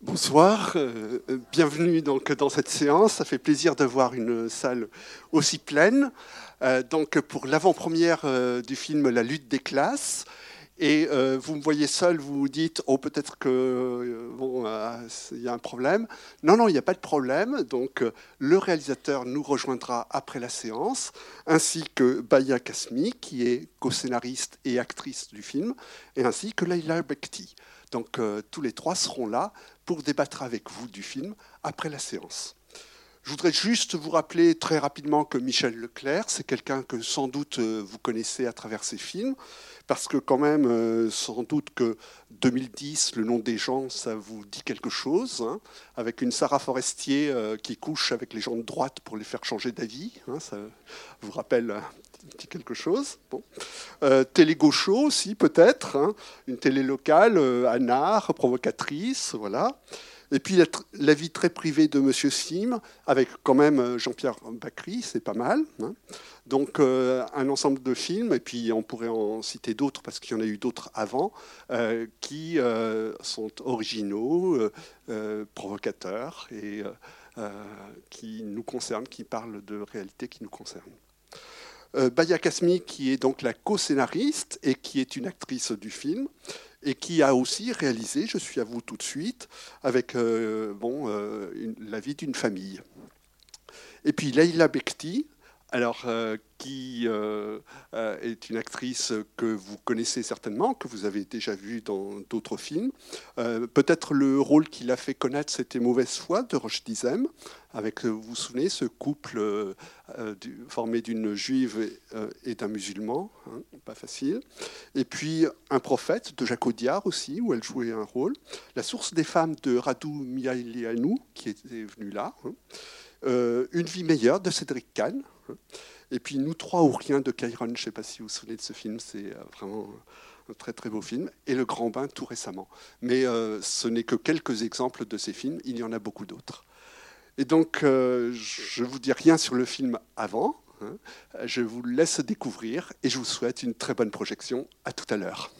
Bonsoir, euh, bienvenue donc dans cette séance. Ça fait plaisir de voir une salle aussi pleine. Euh, donc pour l'avant-première euh, du film La lutte des classes. Et vous me voyez seul, vous vous dites oh peut-être que bon il y a un problème. Non non il n'y a pas de problème. Donc le réalisateur nous rejoindra après la séance, ainsi que Baya Kasmi qui est co-scénariste et actrice du film, et ainsi que Leila Bekti. Donc tous les trois seront là pour débattre avec vous du film après la séance. Je voudrais juste vous rappeler très rapidement que Michel Leclerc, c'est quelqu'un que sans doute euh, vous connaissez à travers ses films, parce que quand même, euh, sans doute que 2010, le nom des gens, ça vous dit quelque chose, hein, avec une Sarah Forestier euh, qui couche avec les gens de droite pour les faire changer d'avis, hein, ça vous rappelle quelque chose. Télé gaucho aussi peut-être, hein, une télé locale, anard, provocatrice, voilà. Et puis la, vie très privée de Monsieur Sim, avec quand même euh, Jean-Pierre Bacry, c'est pas mal. Hein. Donc euh, un ensemble de films, et puis on pourrait en citer d'autres parce qu'il y en a eu d'autres avant, euh, qui sont originaux, provocateurs et qui nous concernent, qui parlent de réalités qui nous concernent. Baya Kasmi, qui est donc la co-scénariste et qui est une actrice du film, et qui a aussi réalisé, je suis à vous tout de suite, avec euh, bon, euh, la vie d'une famille. Et puis Leila Bekti, alors, euh, qui euh, euh, est une actrice que vous connaissez certainement, que vous avez déjà vue dans d'autres films. Peut-être le rôle qui l'a fait connaître, c'était Mauvaise foi de Roche Dizem, avec, vous vous souvenez, ce couple formé d'une juive et, d'un musulman, hein, pas facile. Et puis Un prophète de Jacques Audiard aussi, où elle jouait un rôle. La source des femmes de Radou Mihailianou, qui était venu là. Hein. Une vie meilleure de Cédric Kahn, et puis Nous trois ou rien de Kairon, je ne sais pas si vous vous souvenez de ce film, c'est euh, vraiment un très très beau film. Et Le Grand Bain tout récemment. Mais euh, ce n'est que quelques exemples de ces films, il y en a beaucoup d'autres. Et donc, euh, je ne vous dis rien sur le film avant, hein. je vous laisse découvrir et je vous souhaite une très bonne projection. À tout à l'heure.